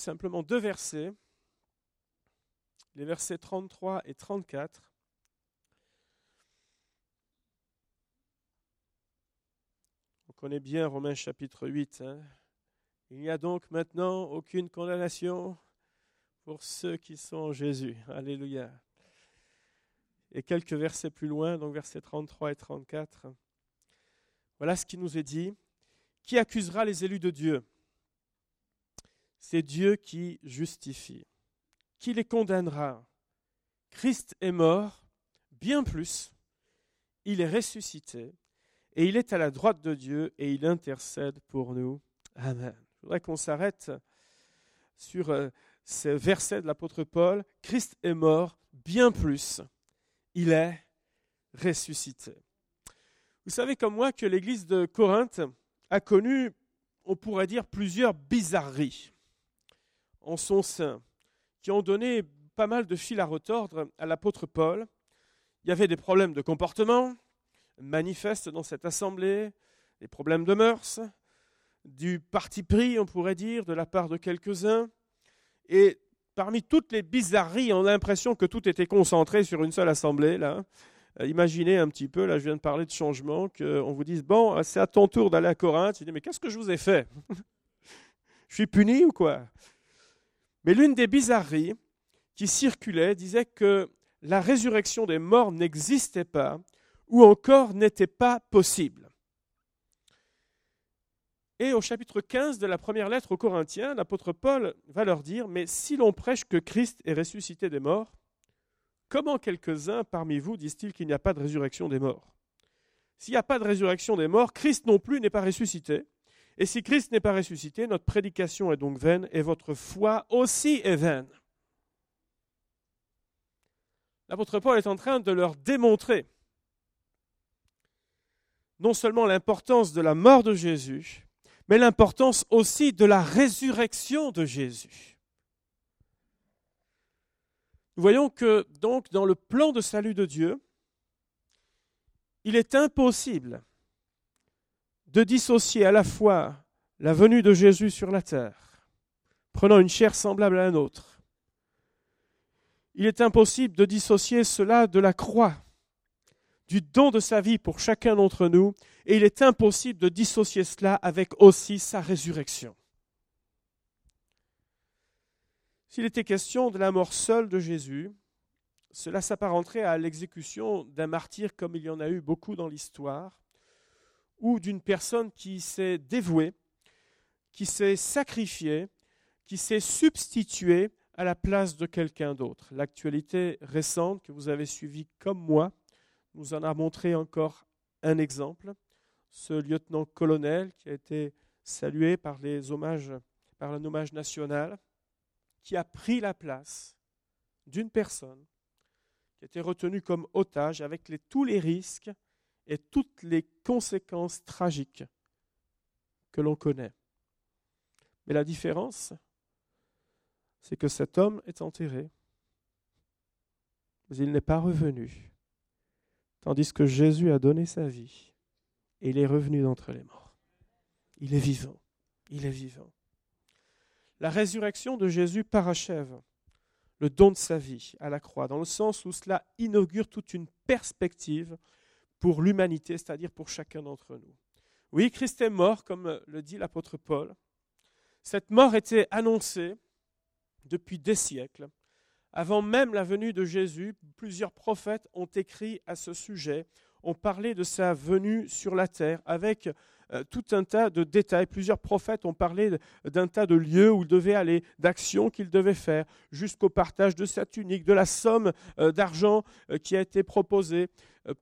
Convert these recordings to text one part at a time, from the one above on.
simplement deux versets, les versets 33 et 34. On connaît bien Romains chapitre 8. Hein. Il n'y a donc maintenant aucune condamnation pour ceux qui sont en Jésus. Alléluia. Et quelques versets plus loin, donc versets 33 et 34. Voilà ce qui nous est dit. Qui accusera les élus de Dieu? C'est Dieu qui justifie. Qui les condamnera? Christ est mort, bien plus. Il est ressuscité et il est à la droite de Dieu et il intercède pour nous. Amen. Je voudrais qu'on s'arrête sur euh, ce verset de l'apôtre Paul. Christ est mort, bien plus. Il est ressuscité. Vous savez comme moi que l'église de Corinthe a connu, on pourrait dire, plusieurs bizarreries en son sein, qui ont donné pas mal de fil à retordre à l'apôtre Paul. Il y avait des problèmes de comportement manifestes dans cette assemblée, des problèmes de mœurs, du parti pris, on pourrait dire, de la part de quelques-uns. Et parmi toutes les bizarreries, on a l'impression que tout était concentré sur une seule assemblée. Là. Euh, imaginez un petit peu, là je viens de parler de changement, qu'on vous dise, bon, c'est à ton tour d'aller à Corinthe. Dis, mais qu'est-ce que je vous ai fait? Je suis puni ou quoi? Mais l'une des bizarreries qui circulait disait que la résurrection des morts n'existait pas ou encore n'était pas possible. Et au chapitre 15 de la première lettre aux Corinthiens, l'apôtre Paul va leur dire, mais si l'on prêche que Christ est ressuscité des morts, comment quelques-uns parmi vous disent-ils qu'il n'y a pas de résurrection des morts? S'il n'y a pas de résurrection des morts, Christ non plus n'est pas ressuscité. Et si Christ n'est pas ressuscité, notre prédication est donc vaine et votre foi aussi est vaine. L'apôtre Paul est en train de leur démontrer non seulement l'importance de la mort de Jésus, mais l'importance aussi de la résurrection de Jésus. Nous voyons que donc dans le plan de salut de Dieu, il est impossible de dissocier à la fois la venue de Jésus sur la terre, prenant une chair semblable à la nôtre. Il est impossible de dissocier cela de la croix, du don de sa vie pour chacun d'entre nous, et il est impossible de dissocier cela avec aussi sa résurrection. S'il était question de la mort seule de Jésus, cela s'apparenterait à l'exécution d'un martyr comme il y en a eu beaucoup dans l'histoire, ou d'une personne qui s'est dévouée, qui s'est sacrifiée, qui s'est substituée à la place de quelqu'un d'autre. L'actualité récente que vous avez suivie comme moi nous en a montré encore un exemple, ce lieutenant-colonel qui a été salué par les hommages, par un hommage national, qui a pris la place d'une personne qui été retenue comme otage avec tous les risques et toutes les conséquences tragiques que l'on connaît. Mais la différence, c'est que cet homme est enterré, mais il n'est pas revenu Tandis que Jésus a donné sa vie et il est revenu d'entre les morts. Il est vivant. Il est vivant. La résurrection de Jésus parachève le don de sa vie à la croix, dans le sens où cela inaugure toute une perspective pour l'humanité, c'est-à-dire pour chacun d'entre nous. Oui, Christ est mort, comme le dit l'apôtre Paul. Cette mort était annoncée depuis des siècles. Avant même la venue de Jésus, plusieurs prophètes ont écrit à ce sujet, ont parlé de sa venue sur la terre avec euh, tout un tas de détails. Plusieurs prophètes ont parlé d'un tas de lieux où il devait aller, d'actions qu'il devait faire, jusqu'au partage de sa tunique, de la somme euh, d'argent euh, qui a été proposée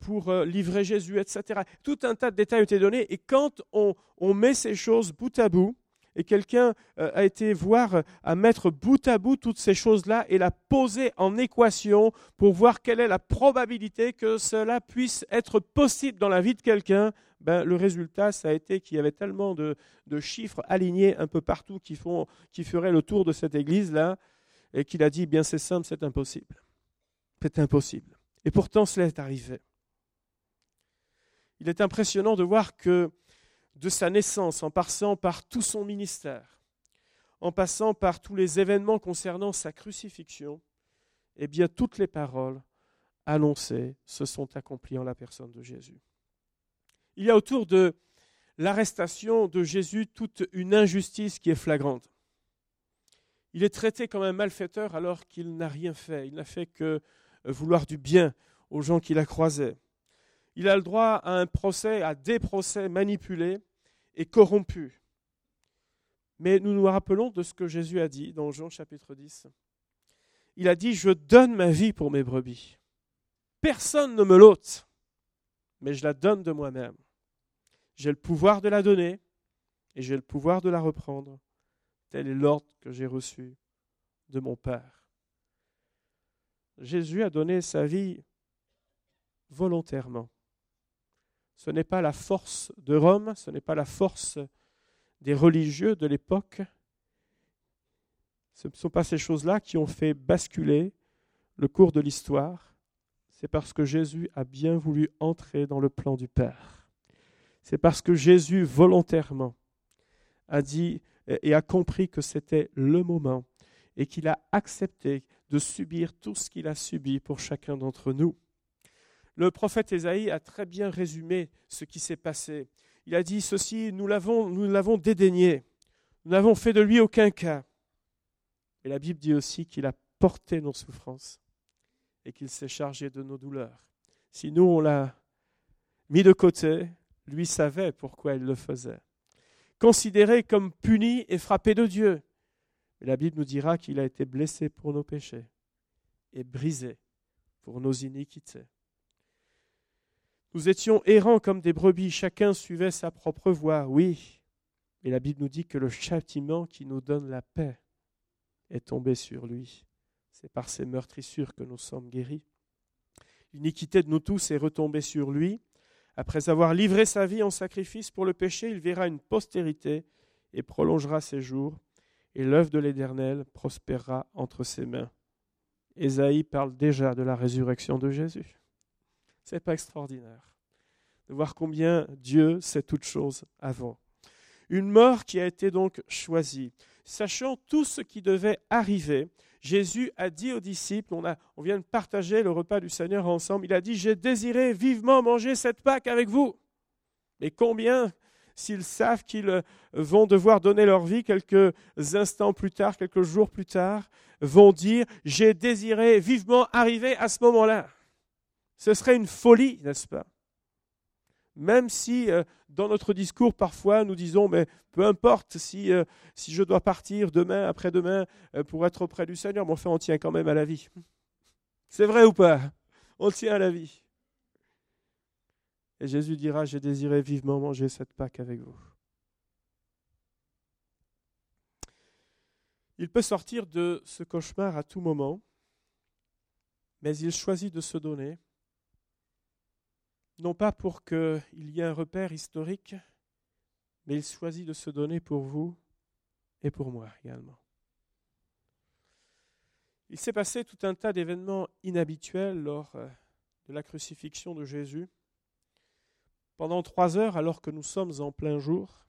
pour livrer Jésus, etc. Tout un tas de détails ont été donnés et quand on, on met ces choses bout à bout, et quelqu'un euh, a été voir, à mettre bout à bout toutes ces choses-là et la poser en équation pour voir quelle est la probabilité que cela puisse être possible dans la vie de quelqu'un. Ben, le résultat, ça a été qu'il y avait tellement de, chiffres alignés un peu partout qui, font, qui feraient le tour de cette église-là, et qu'il a dit, bien c'est simple, c'est impossible. C'est impossible. Et pourtant, cela est arrivé. Il est impressionnant de voir que de sa naissance, en passant par tout son ministère, en passant par tous les événements concernant sa crucifixion, eh bien toutes les paroles annoncées se sont accomplies en la personne de Jésus. Il y a autour de l'arrestation de Jésus toute une injustice qui est flagrante. Il est traité comme un malfaiteur alors qu'il n'a rien fait. Il n'a fait que vouloir du bien aux gens qu'il a croisés. Il a le droit à un procès, à des procès manipulés et corrompus. Mais nous nous rappelons de ce que Jésus a dit dans Jean chapitre 10. Il a dit, je donne ma vie pour mes brebis. Personne ne me l'ôte, mais je la donne de moi-même. J'ai le pouvoir de la donner et j'ai le pouvoir de la reprendre. Tel est l'ordre que j'ai reçu de mon Père. Jésus a donné sa vie volontairement. Ce n'est pas la force de Rome, ce n'est pas la force des religieux de l'époque. Ce ne sont pas ces choses-là qui ont fait basculer le cours de l'histoire. C'est parce que Jésus a bien voulu entrer dans le plan du Père. C'est parce que Jésus volontairement a dit et a compris que c'était le moment et qu'il a accepté de subir tout ce qu'il a subi pour chacun d'entre nous. Le prophète Ésaïe a très bien résumé ce qui s'est passé il a dit ceci, nous l'avons, nous l'avons dédaigné, nous n'avons fait de lui aucun cas. Et la Bible dit aussi qu'il a porté nos souffrances et qu'il s'est chargé de nos douleurs. Si nous, on l'a mis de côté, lui savait pourquoi il le faisait. Considéré comme puni et frappé de Dieu. La Bible nous dira qu'il a été blessé pour nos péchés et brisé pour nos iniquités. Nous étions errants comme des brebis, chacun suivait sa propre voie, oui. Mais la Bible nous dit que le châtiment qui nous donne la paix est tombé sur lui. C'est par ses meurtrissures que nous sommes guéris. L'iniquité de nous tous est retombée sur lui. Après avoir livré sa vie en sacrifice pour le péché, il verra une postérité et prolongera ses jours, et l'œuvre de l'Éternel prospérera entre ses mains. Ésaïe parle déjà de la résurrection de Jésus. C'est pas extraordinaire de voir combien Dieu sait toutes choses avant. Une mort qui a été donc choisie. Sachant tout ce qui devait arriver, Jésus a dit aux disciples, on, on vient de partager le repas du Seigneur ensemble, il a dit, j'ai désiré vivement manger cette Pâque avec vous. Mais combien, s'ils savent qu'ils vont devoir donner leur vie quelques instants plus tard, quelques jours plus tard, vont dire, j'ai désiré vivement arriver à ce moment-là ce serait une folie, n'est-ce pas? Même si euh, dans notre discours, parfois, nous disons, mais peu importe si, euh, si je dois partir demain, après-demain, euh, pour être auprès du Seigneur, mais enfin, on tient quand même à la vie. C'est vrai ou pas? On tient à la vie. Et Jésus dira, j'ai désiré vivement manger cette Pâque avec vous. Il peut sortir de ce cauchemar à tout moment, mais il choisit de se donner non pas pour qu'il y ait un repère historique, mais il choisit de se donner pour vous et pour moi également. Il s'est passé tout un tas d'événements inhabituels lors euh, de la crucifixion de Jésus. Pendant trois heures, alors que nous sommes en plein jour,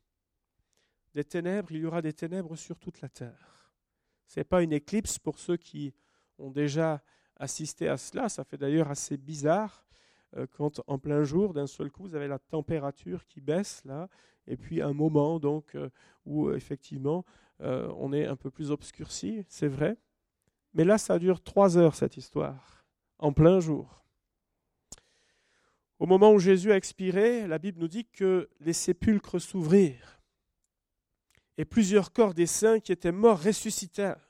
des ténèbres, il y aura des ténèbres sur toute la terre. Ce n'est pas une éclipse pour ceux qui ont déjà assisté à cela, ça fait d'ailleurs assez bizarre quand en plein jour, d'un seul coup, vous avez la température qui baisse là, et puis un moment donc euh, où euh, effectivement on est un peu plus obscurci, c'est vrai. Mais là, ça dure trois heures cette histoire, en plein jour. Au moment où Jésus a expiré, la Bible nous dit que les sépulcres s'ouvrirent et plusieurs corps des saints qui étaient morts ressuscitèrent.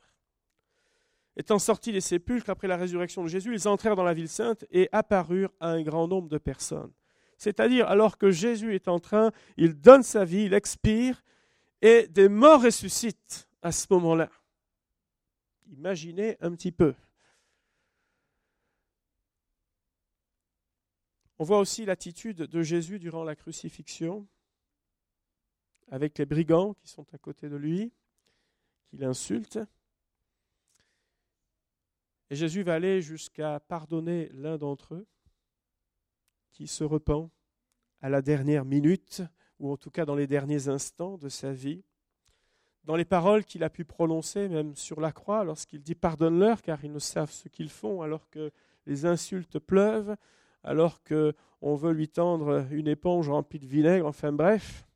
Étant sortis des sépulcres après la résurrection de Jésus, ils entrèrent dans la ville sainte et apparurent à un grand nombre de personnes. C'est-à-dire, alors que Jésus est en train, il donne sa vie, il expire, et des morts ressuscitent à ce moment-là. Imaginez un petit peu. On voit aussi l'attitude de Jésus durant la crucifixion, avec les brigands qui sont à côté de lui, qui l'insultent. Et Jésus va aller jusqu'à pardonner l'un d'entre eux qui se repent à la dernière minute, ou en tout cas dans les derniers instants de sa vie. dans les paroles qu'il a pu prononcer, même sur la croix, lorsqu'il dit Pardonne-leur, car ils ne savent ce qu'ils font, alors que les insultes pleuvent, alors qu'on veut lui tendre une éponge remplie de vinaigre, enfin bref.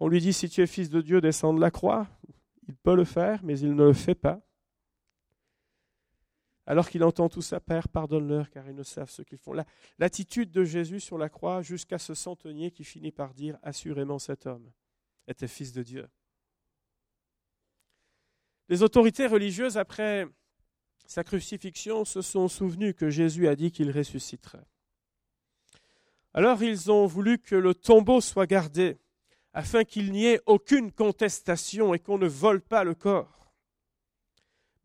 On lui dit Si tu es fils de Dieu, descends de la croix. Il peut le faire, mais il ne le fait pas. Alors qu'il entend tout ça, Père, pardonne-leur, car ils ne savent ce qu'ils font. L'attitude de Jésus sur la croix, jusqu'à ce centenier qui finit par dire Assurément cet homme était fils de Dieu. Les autorités religieuses, après sa crucifixion, se sont souvenues que Jésus a dit qu'il ressusciterait. Alors ils ont voulu que le tombeau soit gardé, afin qu'il n'y ait aucune contestation et qu'on ne vole pas le corps.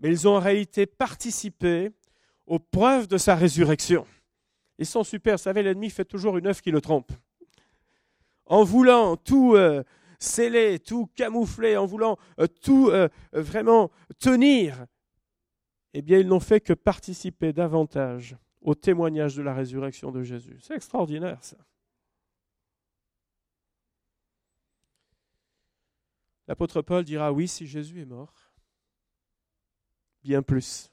Ils ont en réalité participé aux preuves de sa résurrection. Ils sont super, vous savez, l'ennemi fait toujours une œuvre qui le trompe. En voulant tout euh, sceller, tout camoufler, en voulant euh, tout euh, vraiment tenir, eh bien, ils n'ont fait que participer davantage au témoignage de la résurrection de Jésus. C'est extraordinaire, ça. L'apôtre Paul dira oui, si Jésus est mort, bien plus,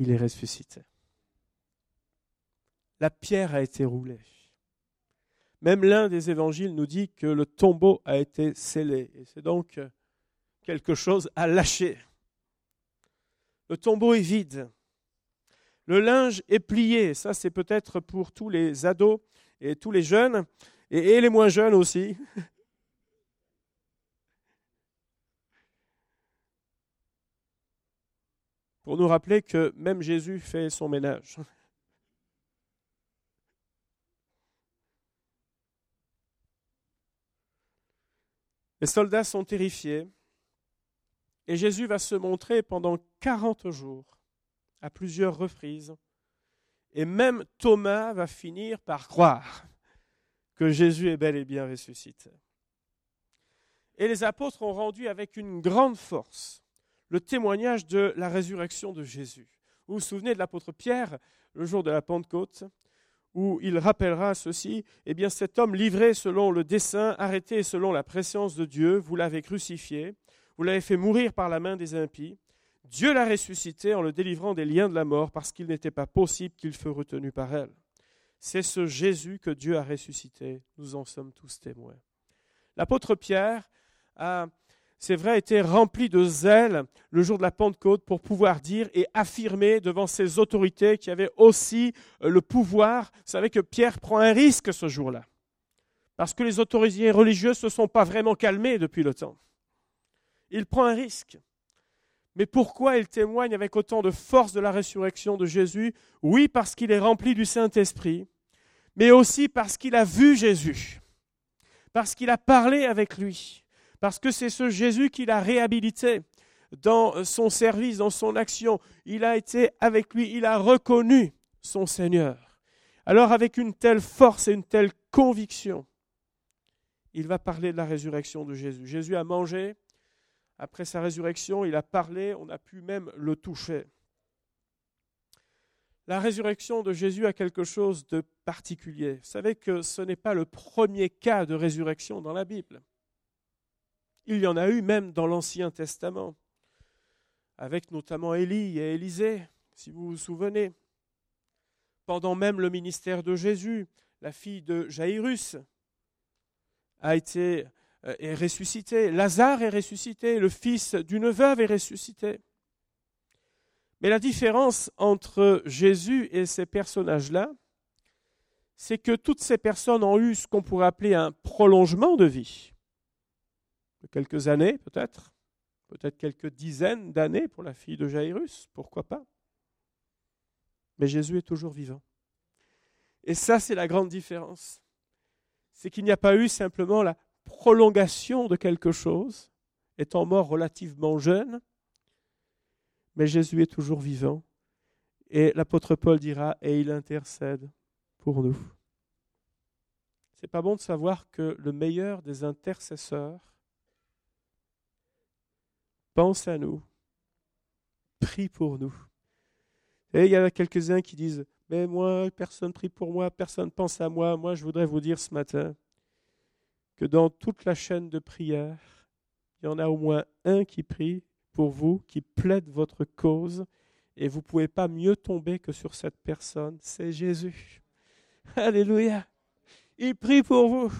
il est ressuscité. La pierre a été roulée. Même l'un des évangiles nous dit que le tombeau a été scellé. Et c'est donc quelque chose à lâcher. Le tombeau est vide. Le linge est plié. Ça, c'est peut-être pour tous les ados et tous les jeunes, et, les moins jeunes aussi. Pour nous rappeler que même Jésus fait son ménage. Les soldats sont terrifiés et Jésus va se montrer pendant 40 jours, à plusieurs reprises. Et même Thomas va finir par croire que Jésus est bel et bien ressuscité. Et les apôtres ont rendu avec une grande force le témoignage de la résurrection de Jésus. Vous vous souvenez de l'apôtre Pierre, le jour de la Pentecôte, où il rappellera ceci, eh bien cet homme livré selon le dessein, arrêté selon la préscience de Dieu, vous l'avez crucifié, vous l'avez fait mourir par la main des impies, Dieu l'a ressuscité en le délivrant des liens de la mort parce qu'il n'était pas possible qu'il fût retenu par elle. C'est ce Jésus que Dieu a ressuscité, nous en sommes tous témoins. L'apôtre Pierre a c'est vrai, été rempli de zèle le jour de la Pentecôte pour pouvoir dire et affirmer devant ces autorités qui avaient aussi euh, le pouvoir. Vous savez que Pierre prend un risque ce jour-là, parce que les autorités religieuses ne se sont pas vraiment calmées depuis le temps. Il prend un risque. Mais pourquoi il témoigne avec autant de force de la résurrection de Jésus? Oui, parce qu'il est rempli du Saint-Esprit, mais aussi parce qu'il a vu Jésus, parce qu'il a parlé avec lui parce que c'est ce Jésus qui l'a réhabilité dans son service, dans son action. Il a été avec lui, il a reconnu son Seigneur. Alors avec une telle force et une telle conviction, il va parler de la résurrection de Jésus. Jésus a mangé, après sa résurrection, il a parlé, on a pu même le toucher. La résurrection de Jésus a quelque chose de particulier. Vous savez que ce n'est pas le premier cas de résurrection dans la Bible. Il y en a eu même dans l'Ancien Testament, avec notamment Élie et Élisée, si vous vous souvenez. Pendant même le ministère de Jésus, la fille de Jairus a été euh, est ressuscitée, Lazare est ressuscité, le fils d'une veuve est ressuscité. Mais la différence entre Jésus et ces personnages-là, c'est que toutes ces personnes ont eu ce qu'on pourrait appeler un prolongement de vie quelques années peut-être, peut-être quelques dizaines d'années pour la fille de Jairus, pourquoi pas. Mais Jésus est toujours vivant. Et ça, c'est la grande différence. C'est qu'il n'y a pas eu simplement la prolongation de quelque chose, étant mort relativement jeune, mais Jésus est toujours vivant. Et l'apôtre Paul dira, et il intercède pour nous. C'est pas bon de savoir que le meilleur des intercesseurs, pense à nous, prie pour nous. Et il y en a quelques-uns qui disent, mais moi, personne prie pour moi, personne pense à moi. Moi, je voudrais vous dire ce matin que dans toute la chaîne de prière, il y en a au moins un qui prie pour vous, qui plaide votre cause, et vous ne pouvez pas mieux tomber que sur cette personne, c'est Jésus. Alléluia. Il prie pour vous.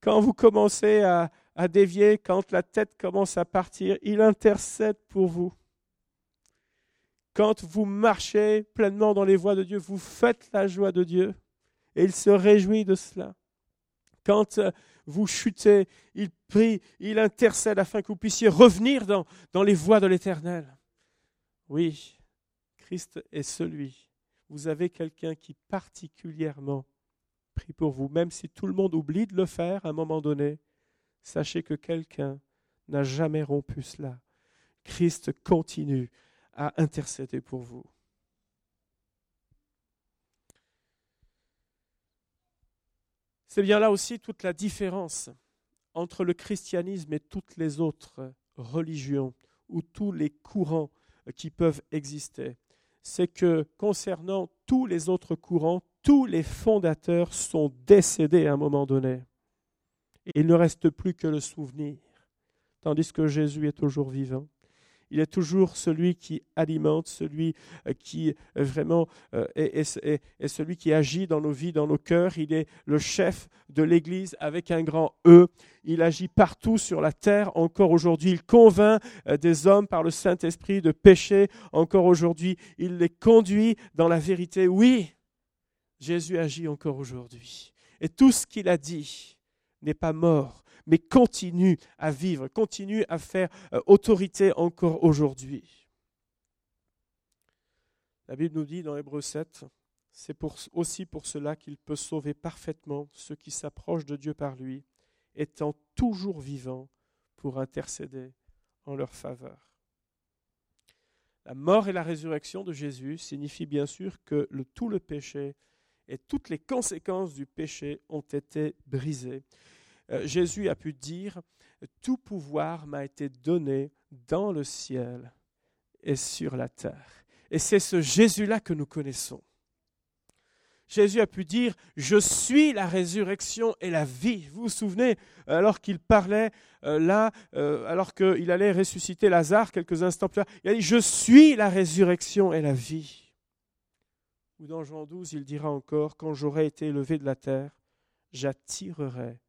Quand vous commencez à, à dévier, quand la tête commence à partir, il intercède pour vous. Quand vous marchez pleinement dans les voies de Dieu, vous faites la joie de Dieu et il se réjouit de cela. Quand euh, vous chutez, il prie, il intercède afin que vous puissiez revenir dans, dans les voies de l'Éternel. Oui, Christ est celui. Vous avez quelqu'un qui particulièrement prie pour vous, même si tout le monde oublie de le faire à un moment donné. Sachez que quelqu'un n'a jamais rompu cela. Christ continue à intercéder pour vous. C'est bien là aussi toute la différence entre le christianisme et toutes les autres religions ou tous les courants qui peuvent exister. C'est que concernant tous les autres courants, tous les fondateurs sont décédés à un moment donné. Il ne reste plus que le souvenir, tandis que Jésus est toujours vivant il est toujours celui qui alimente, celui euh, qui euh, vraiment euh, est, celui qui agit dans nos vies, dans nos cœurs. Il est le chef de l'Église avec un grand E. Il agit partout sur la terre. Encore aujourd'hui, il convainc des hommes par le Saint-Esprit de pécher. Encore aujourd'hui, il les conduit dans la vérité. Oui, Jésus agit encore aujourd'hui. Et tout ce qu'il a dit n'est pas mort, mais continue à vivre, continue à faire euh, autorité encore aujourd'hui. La Bible nous dit dans Hébreu 7, c'est aussi pour cela qu'il peut sauver parfaitement ceux qui s'approchent de Dieu par lui, étant toujours vivants pour intercéder en leur faveur. La mort et la résurrection de Jésus signifient bien sûr que tout le péché et toutes les conséquences du péché ont été brisées. Euh, Jésus a pu dire, tout pouvoir m'a été donné dans le ciel et sur la terre. Et c'est ce Jésus-là que nous connaissons. Jésus a pu dire, je suis la résurrection et la vie. Vous vous souvenez, alors qu'il parlait euh, là, euh, alors qu'il allait ressusciter Lazare quelques instants plus tard, il a dit, je suis la résurrection et la vie. Ou dans Jean 12, il dira encore, quand j'aurai été élevé de la terre, j'attirerai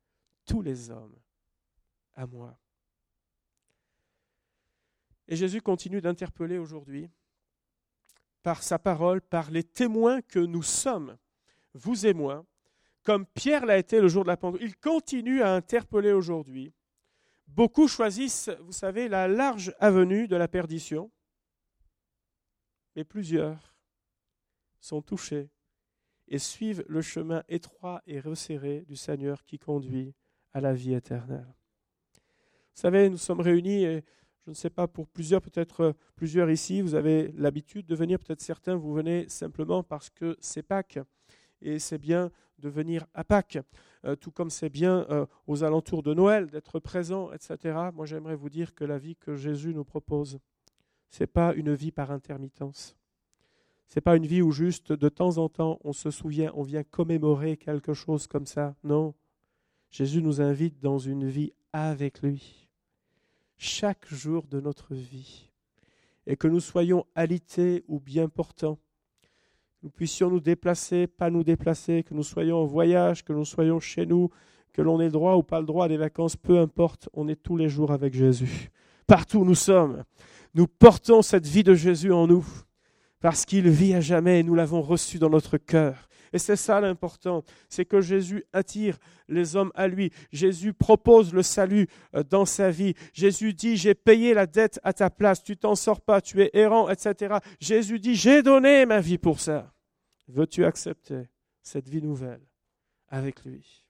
tous les hommes à moi. Et Jésus continue d'interpeller aujourd'hui par sa parole, par les témoins que nous sommes, vous et moi, comme Pierre l'a été le jour de la Pentecôte. Il continue à interpeller aujourd'hui. Beaucoup choisissent, vous savez, la large avenue de la perdition, mais plusieurs sont touchés et suivent le chemin étroit et resserré du Seigneur qui conduit à la vie éternelle. Vous savez, nous sommes réunis et je ne sais pas, pour plusieurs, peut-être euh, plusieurs ici, vous avez l'habitude de venir, peut-être certains, vous venez simplement parce que c'est Pâques. Et c'est bien de venir à Pâques, euh, tout comme c'est bien euh, aux alentours de Noël d'être présent, etc. Moi, j'aimerais vous dire que la vie que Jésus nous propose, ce n'est pas une vie par intermittence. Ce n'est pas une vie où juste de temps en temps on se souvient, on vient commémorer quelque chose comme ça. Non, Jésus nous invite dans une vie avec lui, chaque jour de notre vie, et que nous soyons alités ou bien portants, nous puissions nous déplacer, pas nous déplacer, que nous soyons en voyage, que nous soyons chez nous, que l'on ait le droit ou pas le droit à des vacances, peu importe, on est tous les jours avec Jésus. Partout où nous sommes, nous portons cette vie de Jésus en nous, parce qu'il vit à jamais et nous l'avons reçu dans notre cœur. Et c'est ça l'important, c'est que Jésus attire les hommes à lui. Jésus propose le salut euh, dans sa vie. Jésus dit, j'ai payé la dette à ta place, tu t'en sors pas, tu es errant, etc. Jésus dit, j'ai donné ma vie pour ça. Veux-tu accepter cette vie nouvelle avec lui?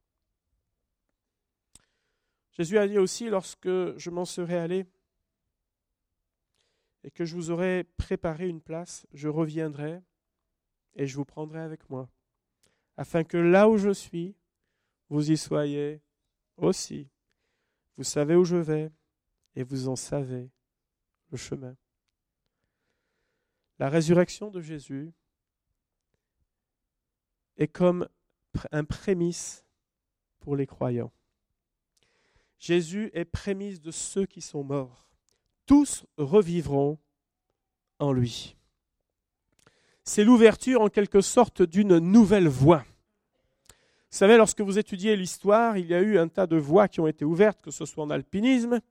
Jésus a dit aussi, lorsque je m'en serai allé et que je vous aurai préparé une place, je reviendrai et je vous prendrai avec moi afin que là où je suis, vous y soyez aussi. Vous savez où je vais et vous en savez le chemin. La résurrection de Jésus est comme un prémisse pour les croyants. Jésus est prémisse de ceux qui sont morts. Tous revivront en lui. C'est l'ouverture en quelque sorte d'une nouvelle voie. Vous savez, lorsque vous étudiez l'histoire, il y a eu un tas de voies qui ont été ouvertes, que ce soit en alpinisme,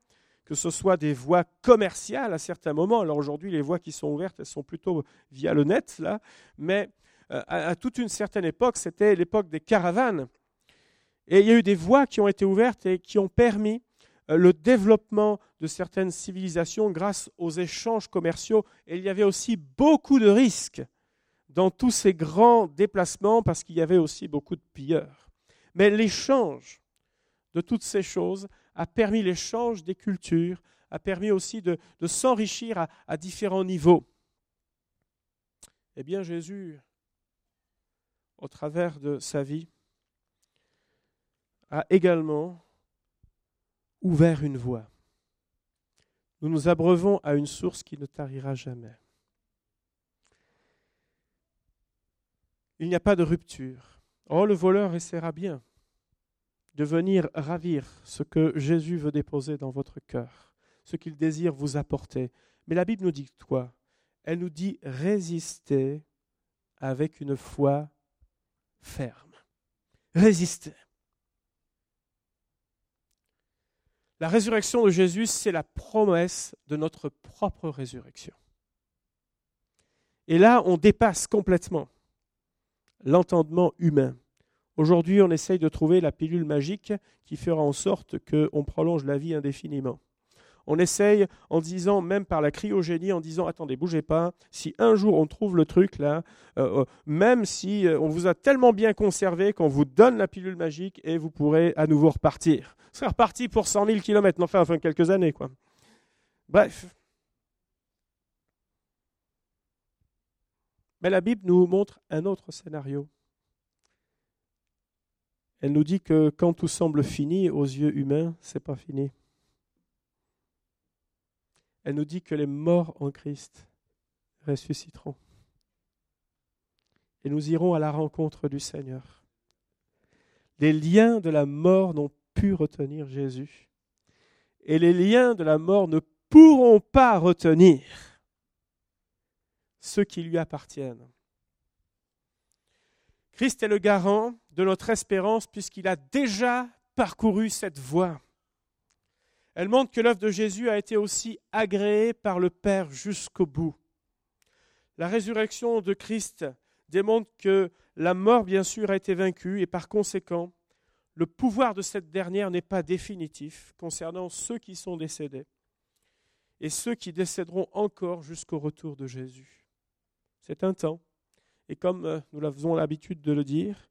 que ce soit des voies commerciales à certains moments. Alors aujourd'hui, les voies qui sont ouvertes, elles sont plutôt via le net, là. Mais euh, à, toute une certaine époque, c'était l'époque des caravanes. Et il y a eu des voies qui ont été ouvertes et qui ont permis le développement de certaines civilisations grâce aux échanges commerciaux. Et il y avait aussi beaucoup de risques dans tous ces grands déplacements parce qu'il y avait aussi beaucoup de pilleurs. Mais l'échange de toutes ces choses a permis l'échange des cultures, a permis aussi de, s'enrichir à, à différents niveaux. Eh bien, Jésus, au travers de sa vie, a également ouvert une voie. Nous nous abreuvons à une source qui ne tarira jamais. Il n'y a pas de rupture. Oh, le voleur essaiera bien de venir ravir ce que Jésus veut déposer dans votre cœur, ce qu'il désire vous apporter. Mais la Bible nous dit quoi? Elle nous dit résister avec une foi ferme. Résister. La résurrection de Jésus, c'est la promesse de notre propre résurrection. Et là, on dépasse complètement l'entendement humain. Aujourd'hui, on essaye de trouver la pilule magique qui fera en sorte qu'on prolonge la vie indéfiniment. On essaye en disant, même par la cryogénie, en disant attendez, bougez pas, si un jour on trouve le truc là, euh, euh, même si euh, on vous a tellement bien conservé qu'on vous donne la pilule magique et vous pourrez à nouveau repartir. Vous serez reparti pour 100 000 km, enfin, enfin quelques années quoi. Bref. Mais la Bible nous montre un autre scénario. Elle nous dit que quand tout semble fini aux yeux humains, c'est pas fini elle nous dit que les morts en Christ ressusciteront. Et nous irons à la rencontre du Seigneur. Les liens de la mort n'ont pu retenir Jésus. Et les liens de la mort ne pourront pas retenir ceux qui lui appartiennent. Christ est le garant de notre espérance puisqu'il a déjà parcouru cette voie. Elle montre que l'œuvre de Jésus a été aussi agréée par le Père jusqu'au bout. La résurrection de Christ démontre que la mort, bien sûr, a été vaincue et par conséquent, le pouvoir de cette dernière n'est pas définitif concernant ceux qui sont décédés et ceux qui décéderont encore jusqu'au retour de Jésus. C'est un temps. Et comme euh, nous avons l'habitude de le dire,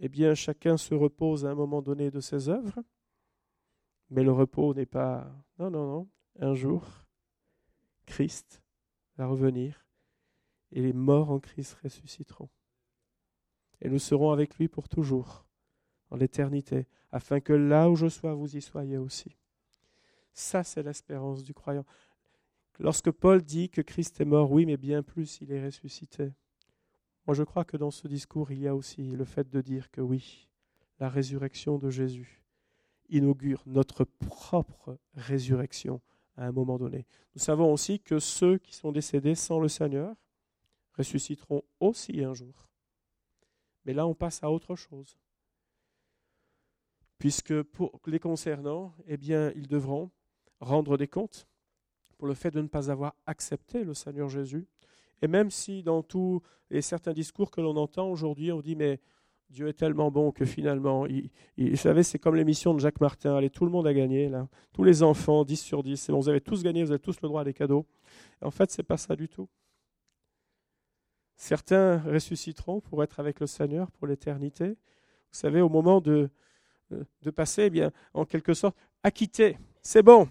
eh bien, chacun se repose à un moment donné de ses œuvres. Mais le repos n'est pas... Non, non, non. Un jour, Christ va revenir et les morts en Christ ressusciteront. Et nous serons avec lui pour toujours, en l'éternité, afin que là où je sois, vous y soyez aussi. Ça, c'est l'espérance du croyant. Lorsque Paul dit que Christ est mort, oui, mais bien plus, il est ressuscité. Moi, je crois que dans ce discours, il y a aussi le fait de dire que oui, la résurrection de Jésus inaugure notre propre résurrection à un moment donné. Nous savons aussi que ceux qui sont décédés sans le Seigneur ressusciteront aussi un jour. Mais là, on passe à autre chose. Puisque pour les concernant, eh bien, ils devront rendre des comptes pour le fait de ne pas avoir accepté le Seigneur Jésus. Et même si dans tous les certains discours que l'on entend aujourd'hui, on dit mais Dieu est tellement bon que finalement, vous savez, c'est comme l'émission de Jacques Martin. Allez, tout le monde a gagné, là. Tous les enfants, 10 sur 10. C'est bon, vous avez tous gagné, vous avez tous le droit à des cadeaux. en fait, ce n'est pas ça du tout. Certains ressusciteront pour être avec le Seigneur pour l'éternité. Vous savez, au moment de, de passer, eh bien, en quelque sorte, acquitté. C'est bon,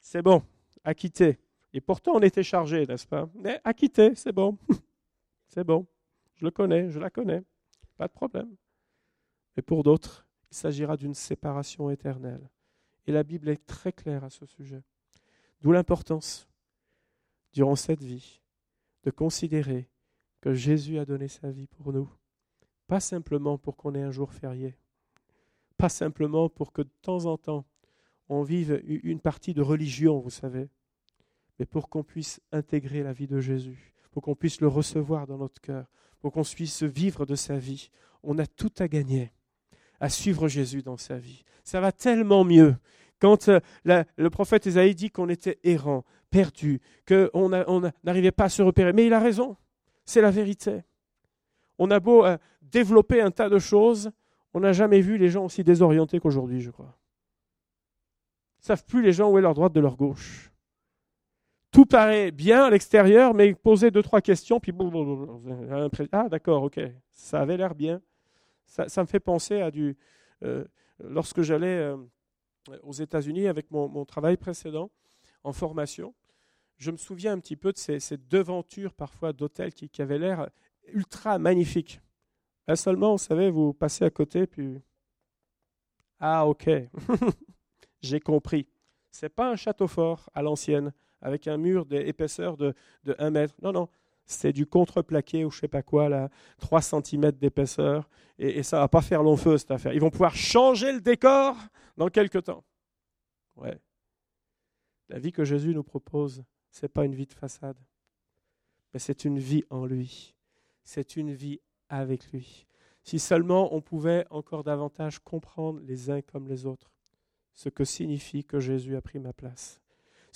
c'est bon, acquitté. Et pourtant, on était chargé, n'est-ce pas? Mais acquitté, c'est bon. c'est bon. Je le connais, je la connais. Pas de problème. Mais pour d'autres, il s'agira d'une séparation éternelle. Et la Bible est très claire à ce sujet. D'où l'importance, durant cette vie, de considérer que Jésus a donné sa vie pour nous. Pas simplement pour qu'on ait un jour férié. Pas simplement pour que de temps en temps, on vive une partie de religion, vous savez, mais pour qu'on puisse intégrer la vie de Jésus, pour qu'on puisse le recevoir dans notre cœur, pour qu'on puisse vivre de sa vie. On a tout à gagner à suivre Jésus dans sa vie. Ça va tellement mieux. Quand euh, le prophète Isaïe dit qu'on était errant, perdu, qu'on n'arrivait pas à se repérer, mais il a raison, c'est la vérité. On a beau euh, développer un tas de choses, on n'a jamais vu les gens aussi désorientés qu'aujourd'hui, je crois. Ils savent plus les gens où est leur droite de leur gauche. Tout paraît bien à l'extérieur, mais poser deux, trois questions, puis ah d'accord, ok, ça avait l'air bien. Ça, me fait penser à du... Euh, lorsque j'allais euh, aux États-Unis avec mon, travail précédent en formation, je me souviens un petit peu de ces, devantures parfois d'hôtels qui, avaient l'air ultra magnifiques. Là seulement, vous savez, vous passez à côté, puis... Ah ok, j'ai compris. C'est pas un château fort à l'ancienne avec un mur d'épaisseur de, de 1 mètre. Non, non, c'est du contreplaqué ou je sais pas quoi, là, 3 cm d'épaisseur, et, ça va pas faire long feu cette affaire. Ils vont pouvoir changer le décor dans quelques temps. Ouais. La vie que Jésus nous propose, c'est pas une vie de façade, mais c'est une vie en lui. C'est une vie avec lui. Si seulement on pouvait encore davantage comprendre les uns comme les autres ce que signifie que Jésus a pris ma place,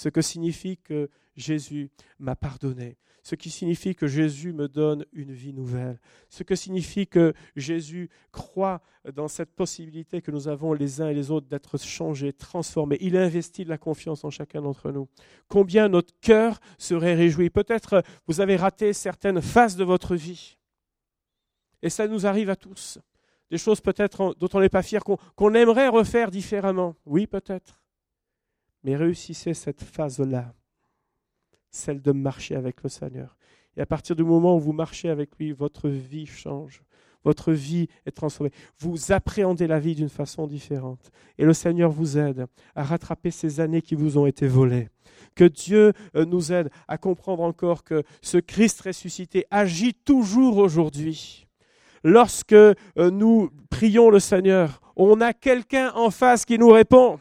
ce que signifie que Jésus m'a pardonné, ce qui signifie que Jésus me donne une vie nouvelle, ce que signifie que Jésus croit dans cette possibilité que nous avons les uns et les autres d'être changés, transformés. Il investit de la confiance en chacun d'entre nous. Combien notre cœur serait réjoui. Peut-être vous avez raté certaines phases de votre vie. Et ça nous arrive à tous. Des choses peut-être dont on n'est pas fier, qu'on aimerait refaire différemment. Oui, peut-être. Mais réussissez cette phase-là, celle de marcher avec le Seigneur. Et à partir du moment où vous marchez avec lui, votre vie change. Votre vie est transformée. Vous appréhendez la vie d'une façon différente. Et le Seigneur vous aide à rattraper ces années qui vous ont été volées. Que Dieu euh, nous aide à comprendre encore que ce Christ ressuscité agit toujours aujourd'hui. Lorsque euh, nous prions le Seigneur, on a quelqu'un en face qui nous répond.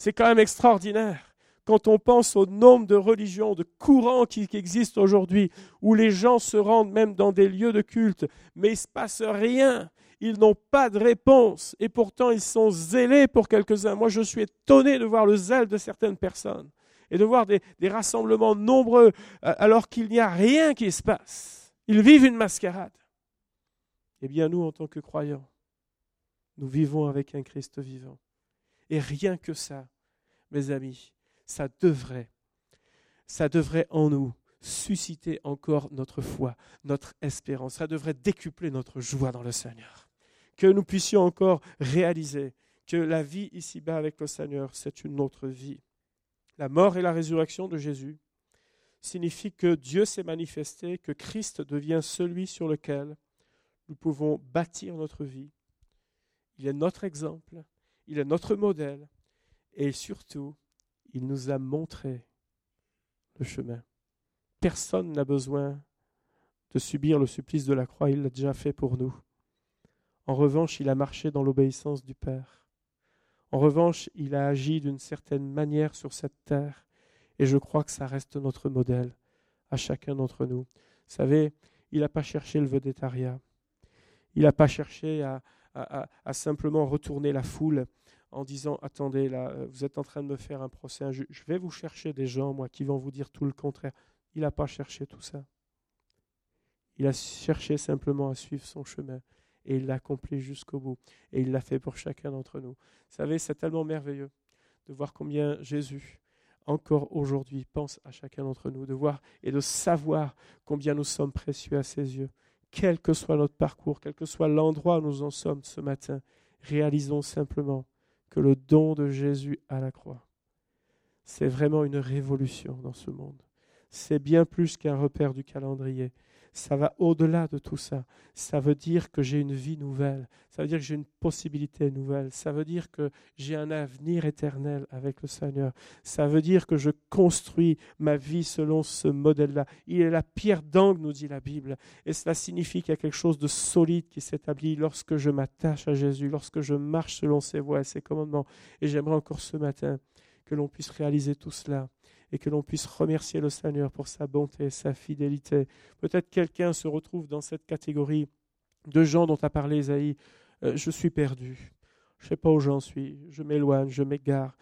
C'est quand même extraordinaire quand on pense au nombre de religions, de courants qui, existent aujourd'hui, où les gens se rendent même dans des lieux de culte, mais il ne se passe rien. Ils n'ont pas de réponse et pourtant ils sont zélés pour quelques-uns. Moi, je suis étonné de voir le zèle de certaines personnes et de voir des, rassemblements nombreux euh, alors qu'il n'y a rien qui se passe. Ils vivent une mascarade. Eh bien, nous, en tant que croyants, nous vivons avec un Christ vivant. Et rien que ça, mes amis, ça devrait, ça devrait en nous susciter encore notre foi, notre espérance. Ça devrait décupler notre joie dans le Seigneur. Que nous puissions encore réaliser que la vie ici-bas avec le Seigneur, c'est une autre vie. La mort et la résurrection de Jésus signifient que Dieu s'est manifesté, que Christ devient celui sur lequel nous pouvons bâtir notre vie. Il est notre exemple, il est notre modèle et surtout, il nous a montré le chemin. Personne n'a besoin de subir le supplice de la croix, il l'a déjà fait pour nous. En revanche, il a marché dans l'obéissance du Père. En revanche, il a agi d'une certaine manière sur cette terre, et je crois que ça reste notre modèle à chacun d'entre nous. Vous savez, il n'a pas cherché le vedettariat. Il n'a pas cherché à, à, simplement retourner la foule en disant attendez là euh, vous êtes en train de me faire un procès je vais vous chercher des gens moi qui vont vous dire tout le contraire. Il n'a pas cherché tout ça. Il a cherché simplement à suivre son chemin et il l'a accompli jusqu'au bout et il l'a fait pour chacun d'entre nous. Vous savez c'est tellement merveilleux de voir combien Jésus encore aujourd'hui pense à chacun d'entre nous de voir et de savoir combien nous sommes précieux à ses yeux quel que soit notre parcours, quel que soit l'endroit où nous en sommes ce matin, réalisons simplement que le don de Jésus à la croix, c'est vraiment une révolution dans ce monde. C'est bien plus qu'un repère du calendrier. ça va au-delà de tout ça. Ça veut dire que j'ai une vie nouvelle. Ça veut dire que j'ai une possibilité nouvelle. Ça veut dire que j'ai un avenir éternel avec le Seigneur. Ça veut dire que je construis ma vie selon ce modèle-là. Il est la pierre d'angle, nous dit la Bible. Et cela signifie qu'il y a quelque chose de solide qui s'établit lorsque je m'attache à Jésus, lorsque je marche selon ses voies et ses commandements. Et j'aimerais encore ce matin que l'on puisse réaliser tout cela et que l'on puisse remercier le Seigneur pour sa bonté, sa fidélité. Peut-être quelqu'un se retrouve dans cette catégorie de gens dont a parlé Isaïe. Euh, je suis perdu. Je ne sais pas où j'en suis. Je m'éloigne, je m'égare.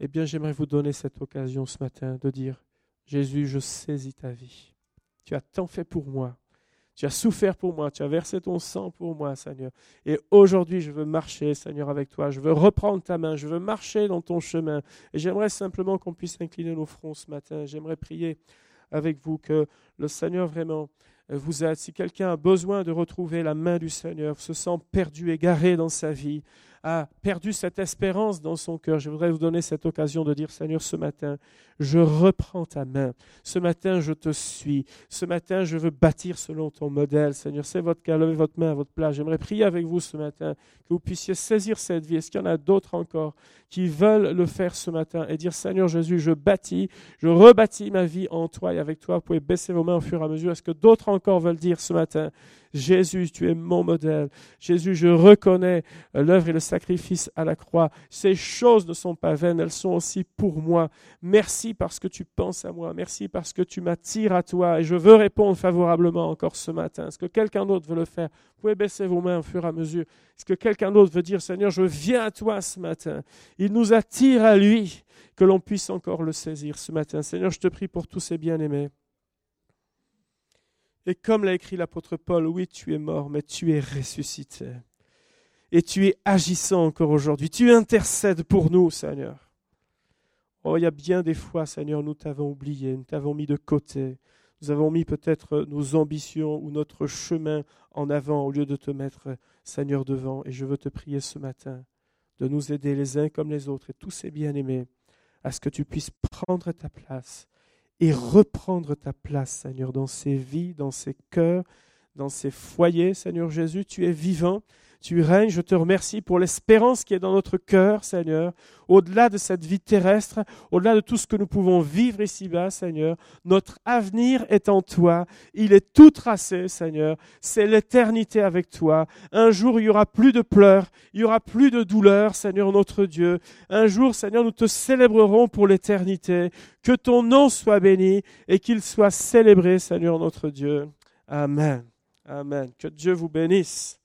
Eh bien, j'aimerais vous donner cette occasion ce matin de dire, Jésus, je saisis ta vie. Tu as tant fait pour moi. Tu as souffert pour moi, tu as versé ton sang pour moi, Seigneur. Et aujourd'hui, je veux marcher, Seigneur, avec toi. Je veux reprendre ta main, je veux marcher dans ton chemin. Et j'aimerais simplement qu'on puisse incliner nos fronts ce matin. J'aimerais prier avec vous que le Seigneur vraiment vous aide. Si quelqu'un a besoin de retrouver la main du Seigneur, se sent perdu, égaré dans sa vie, a perdu cette espérance dans son cœur, je voudrais vous donner cette occasion de dire, Seigneur, ce matin, je reprends ta main. Ce matin, je te suis. Ce matin, je veux bâtir selon ton modèle. Seigneur, c'est votre cas, levez votre main à votre place. J'aimerais prier avec vous ce matin, que vous puissiez saisir cette vie. Est-ce qu'il y en a d'autres encore qui veulent le faire ce matin et dire, Seigneur Jésus, je bâtis, je rebâtis ma vie en toi et avec toi. Vous pouvez baisser vos mains au fur et à mesure. Est-ce que d'autres encore veulent dire ce matin, Jésus, tu es mon modèle. Jésus, je reconnais l'œuvre et le sacrifice à la croix. Ces choses ne sont pas vaines, elles sont aussi pour moi. Merci parce que tu penses à moi. Merci parce que tu m'attires à toi. Et je veux répondre favorablement encore ce matin. Est-ce que quelqu'un d'autre veut le faire? Vous pouvez baisser vos mains au fur et à mesure. Est-ce que quelqu'un d'autre veut dire, Seigneur, je viens à toi ce matin? Il nous attire à lui, que l'on puisse encore le saisir ce matin. Seigneur, je te prie pour tous ces bien-aimés. Et comme l'a écrit l'apôtre Paul, oui, tu es mort, mais tu es ressuscité. Et tu es agissant encore aujourd'hui. Tu intercèdes pour nous, Seigneur. Oh, il y a bien des fois, Seigneur, nous t'avons oublié, nous t'avons mis de côté. Nous avons mis peut-être nos ambitions ou notre chemin en avant au lieu de te mettre, Seigneur, devant. Et je veux te prier ce matin de nous aider les uns comme les autres et tous ces bien-aimés à ce que tu puisses prendre ta place et reprendre ta place, Seigneur, dans ces vies, dans ces cœurs, dans ces foyers, Seigneur Jésus. Tu es vivant tu règnes. Je te remercie pour l'espérance qui est dans notre cœur, Seigneur, au-delà de cette vie terrestre, au-delà de tout ce que nous pouvons vivre ici-bas, Seigneur. Notre avenir est en toi. Il est tout tracé, Seigneur. C'est l'éternité avec toi. Un jour, il y aura plus de pleurs, il y aura plus de douleurs, Seigneur notre Dieu. Un jour, Seigneur, nous te célébrerons pour l'éternité. Que ton nom soit béni et qu'il soit célébré, Seigneur notre Dieu. Amen. Amen. Que Dieu vous bénisse.